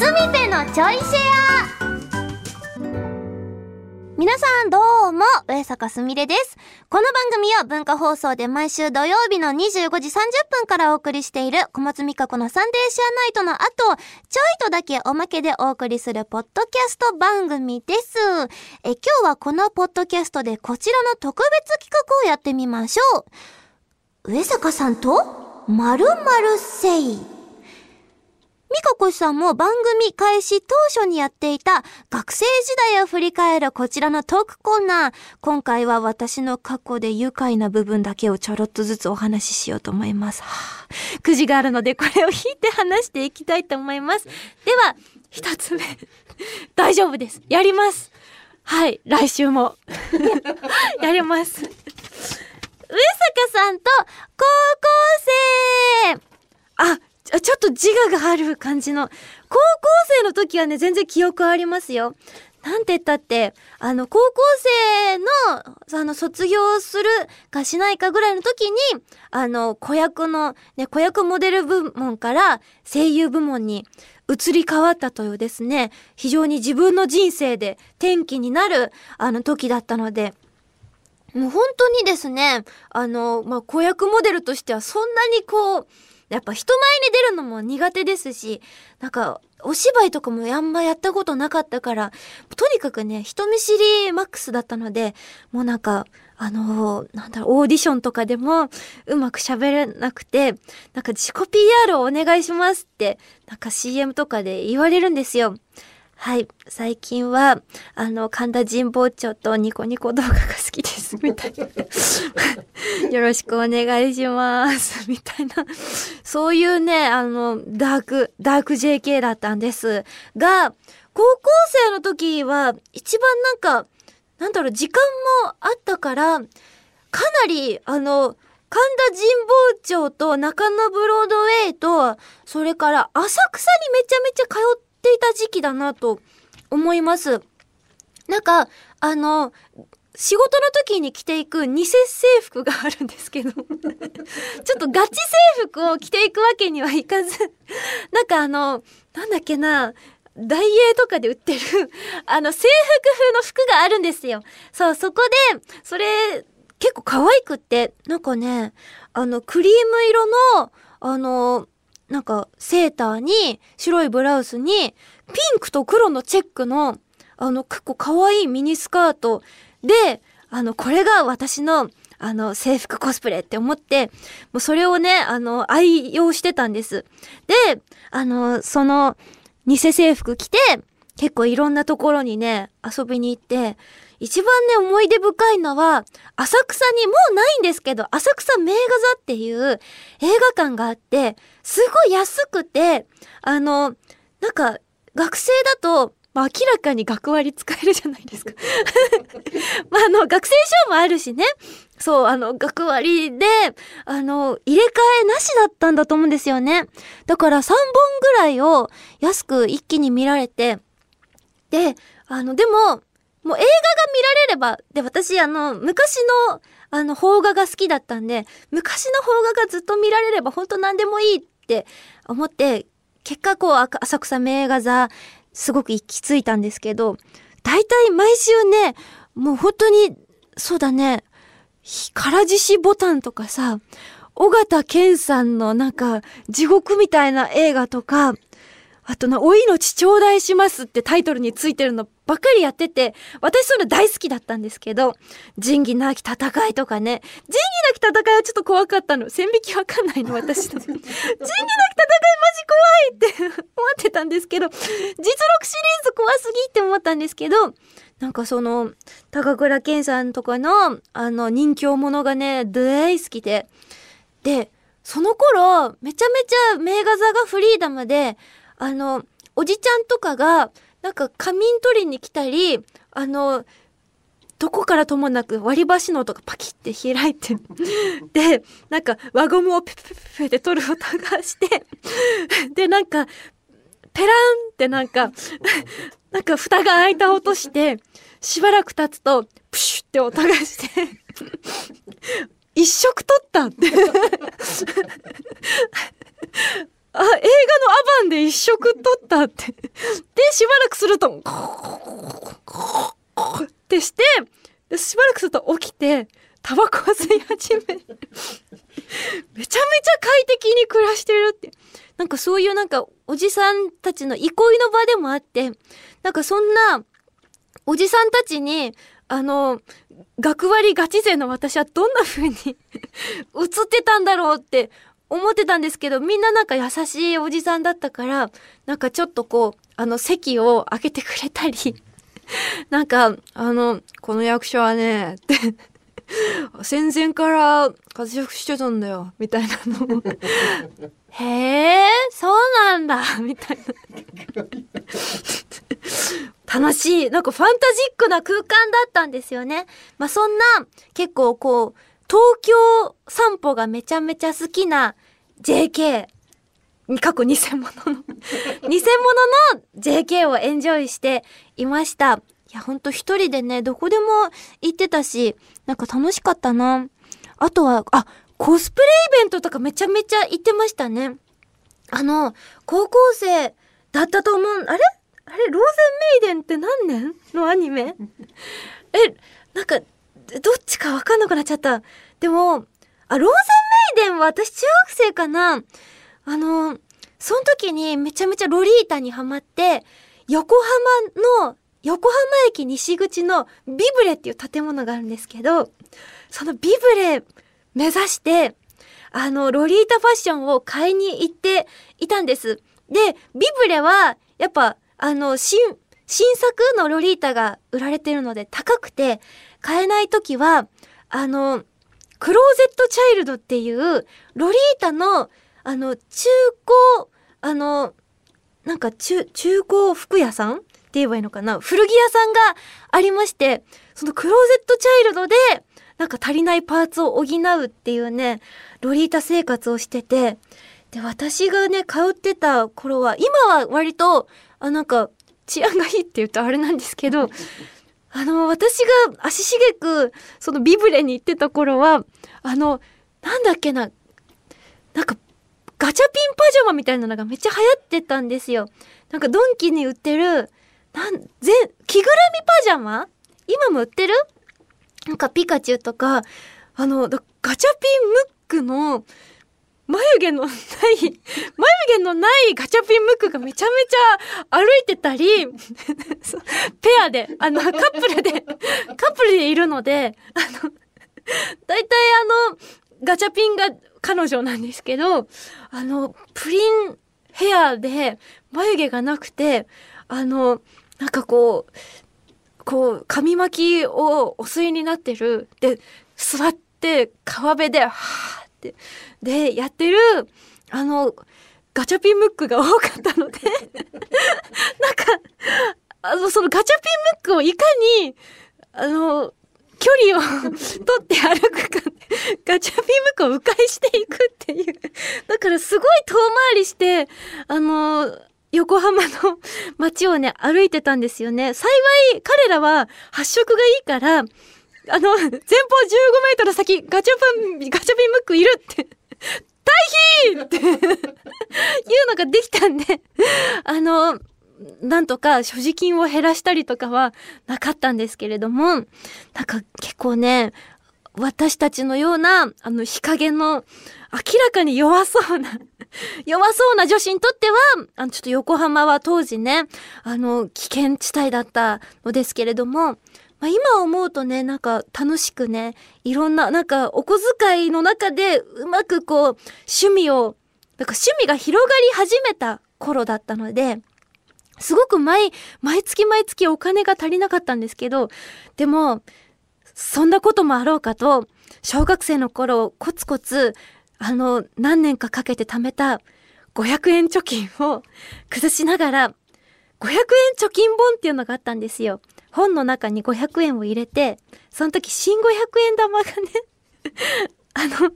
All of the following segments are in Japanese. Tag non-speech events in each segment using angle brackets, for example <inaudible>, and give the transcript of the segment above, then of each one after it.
すみぺのちょいシェア皆さんどうも、上坂すみれです。この番組は文化放送で毎週土曜日の25時30分からお送りしている小松美香子のサンデーシェアナイトの後、ちょいとだけおまけでお送りするポッドキャスト番組です。え、今日はこのポッドキャストでこちらの特別企画をやってみましょう。上坂さんと、まるまるせい。ミカコさんも番組開始当初にやっていた学生時代を振り返るこちらのトークコーナー。今回は私の過去で愉快な部分だけをちょろっとずつお話ししようと思います。はあ、くじがあるのでこれを引いて話していきたいと思います。では、一つ目。<laughs> 大丈夫です。やります。はい、来週も。<laughs> やります。上坂さんと高校生あ、ちょっと自我がある感じの。高校生の時はね、全然記憶ありますよ。なんて言ったって、あの、高校生の、あの、卒業するかしないかぐらいの時に、あの、子役の、ね、子役モデル部門から声優部門に移り変わったというですね、非常に自分の人生で転機になる、あの、時だったので、もう本当にですね、あの、まあ、子役モデルとしてはそんなにこう、やっぱ人前に出るのも苦手ですし、なんか、お芝居とかもあんまやったことなかったから、とにかくね、人見知りマックスだったので、もうなんか、あのーなんだろう、オーディションとかでもうまく喋れなくて、なんか自己 PR をお願いしますって、なんか CM とかで言われるんですよ。はい。最近は、あの、神田神保町とニコニコ動画が好きです。みたいな。<laughs> よろしくお願いします。みたいな。そういうね、あの、ダーク、ダーク JK だったんです。が、高校生の時は、一番なんか、なんだろう、時間もあったから、かなり、あの、神田神保町と中野ブロードウェイと、それから浅草にめちゃめちゃ通ってていた時期だなと思います。なんか、あの、仕事の時に着ていく偽制服があるんですけど、<laughs> ちょっとガチ制服を着ていくわけにはいかず、なんかあの、なんだっけな、ダイエーとかで売ってる、<laughs> あの、制服風の服があるんですよ。そう、そこで、それ、結構可愛くって、なんかね、あの、クリーム色の、あの、なんか、セーターに、白いブラウスに、ピンクと黒のチェックの、あの、結構可愛いミニスカートで、あの、これが私の、あの、制服コスプレって思って、もうそれをね、あの、愛用してたんです。で、あの、その、偽制服着て、結構いろんなところにね、遊びに行って、一番ね、思い出深いのは、浅草に、もうないんですけど、浅草名画座っていう映画館があって、すごい安くて、あの、なんか、学生だと、まあ、明らかに学割使えるじゃないですか。<laughs> まあ、あの、学生証もあるしね。そう、あの、学割で、あの、入れ替えなしだったんだと思うんですよね。だから3本ぐらいを安く一気に見られて、で、あの、でも、もう映画が見られれば、で、私、あの、昔の、あの、邦画が好きだったんで、昔の邦画がずっと見られれば、本当何でもいいって思って、結果、こう、浅草名画座、すごく行き着いたんですけど、大体毎週ね、もう本当に、そうだね、ひ唐獅子ボタンとかさ、尾形健さんのなんか、地獄みたいな映画とか、あとな、お命頂戴しますってタイトルについてるのばっかりやってて、私そういうの大好きだったんですけど、仁義なき戦いとかね、仁義なき戦いはちょっと怖かったの。線引きわかんないの、私の。<laughs> 仁義なき戦いマジ怖いって <laughs> 思ってたんですけど、実録シリーズ怖すぎって思ったんですけど、なんかその、高倉健さんとかの、あの、人気者がね、大好きで。で、その頃、めちゃめちゃ名画座がフリーダムで、あの、おじちゃんとかが、なんか仮眠取りに来たり、あの、どこからともなく割り箸の音がパキって開いて、で、なんか輪ゴムをペペペペで取る音がして、で、なんか、ペランってなんか、なんか蓋が開いた音して、しばらく経つと、プシュって音がして、一食取ったって。あ、映画のアバンで一食取っったってでしばらくするとってしてしばらくすると起きてタバコを吸い始めめちゃめちゃ快適に暮らしてるってなんかそういうなんかおじさんたちの憩いの場でもあってなんかそんなおじさんたちにあの学割ガチ勢の私はどんな風に映ってたんだろうって思ってたんですけどみんななんか優しいおじさんだったからなんかちょっとこうあの席を開けてくれたり。<laughs> なんかあのこの役者はねって。戦前から活躍してたんだよ。みたいなの。<laughs> へえそうなんだ。みたいな。楽しいなんかファンタジックな空間だったんですよね。まあそんな結構こう東京散歩がめちゃめちゃ好きな JK 過去偽物の <laughs> 偽物の JK をエンジョイしていました。いやほんと一人でねどこでも行ってたしなんか楽しかったな。あとはあコスプレイベントとかめちゃめちゃ行ってましたね。あの高校生だったと思う。あれ？あれローゼンメイデンって何年のアニメ？<laughs> えなんかどっちかわかんなくなっちゃった。でもあローゼンメイデンは私中学生かなあのその時にめちゃめちゃロリータにハマって横浜の横浜駅西口のビブレっていう建物があるんですけどそのビブレ目指してあのロリータファッションを買いに行っていたんです。でビブレはやっぱあの、新、新作のロリータが売られてるので高くて買えない時は、あの、クローゼットチャイルドっていうロリータの、あの、中古、あの、なんか中、中古服屋さん？って言えばいいのかな？古着屋さんがありまして、そのクローゼットチャイルドで、なんか足りないパーツを補うっていうね、ロリータ生活をしてて、で、私がね、通ってた頃は、今は割と、あ、なんか、治安がいいって言うとあれなんですけど、<laughs> あの、私が足しげく、そのビブレに行ってた頃は、あの、なんだっけな、なんか、ガチャピンパジャマみたいなのがめっちゃ流行ってたんですよ。なんかドンキに売ってる、なん、ぜ、着ぐるみパジャマ？今も売ってる？なんかピカチュウとか、あの、ガチャピンムックの、眉毛のない、<laughs> 眉毛のないガチャピンムックがめちゃめちゃ歩いてたり、<laughs> ペアで、あの、カップルで、カップルでいるので、あの、大体あの、ガチャピンが彼女なんですけど、あの、プリンヘアで眉毛がなくて、あの、なんかこう、こう、髪巻きをお吸いになってる。で、座って川辺で、はぁってでやってるあのガチャピンムックが多かったので <laughs> なんかあのそのガチャピンムックをいかにあの距離を取って歩くかガチャピンムックを迂回していくっていう。だからすごい遠回りしてあの横浜の街をね歩いてたんですよね。幸い彼らは発色がいいからあの前方15メートル先ガチャピンガチャピンムックいるって。退避っていうのができたんであの、なんとか所持金を減らしたりとかはなかったんですけれども、なんか結構ね、私たちのような、あの、日陰の明らかに弱そうな弱そうな女子にとっては、あの、ちょっと横浜は当時ね、あの、危険地帯だったのですけれども、まあ、今思うとね、なんか楽しくね、いろんな、なんかお小遣いの中でうまくこう、趣味を、なんか趣味が広がり始めた頃だったので、すごく毎、毎月毎月お金が足りなかったんですけど、でも、そんなこともあろうかと、小学生の頃、コツコツ、あの、何年かかけて貯めた500円貯金を <laughs> 崩しながら、500円貯金本っていうのがあったんですよ。本の中に500円を入れて、その時新500円玉がね <laughs> あの、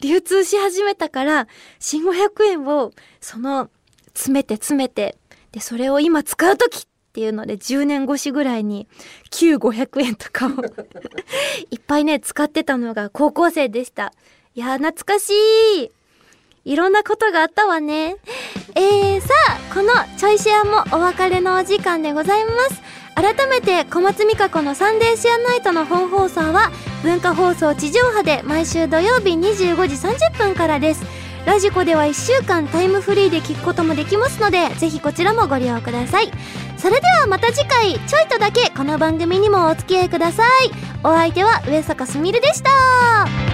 流通し始めたから、新500円を、その、詰めて詰めて、で、それを今使う時っていうので、10年越しぐらいに、旧500円とかを <laughs> いっぱいね、使ってたのが高校生でした。いや、懐かしい。いろんなことがあったわね。えー、さあ、このちょいシェアもお別れのお時間でございます改めて小松美香子のサンデーシェアナイトの本放送は文化放送地上波で毎週土曜日25時30分からですラジコでは1週間タイムフリーで聞くこともできますのでぜひこちらもご利用ください。それではまた次回ちょいとだけこの番組にもお付き合いください。お相手は上坂すみれでした。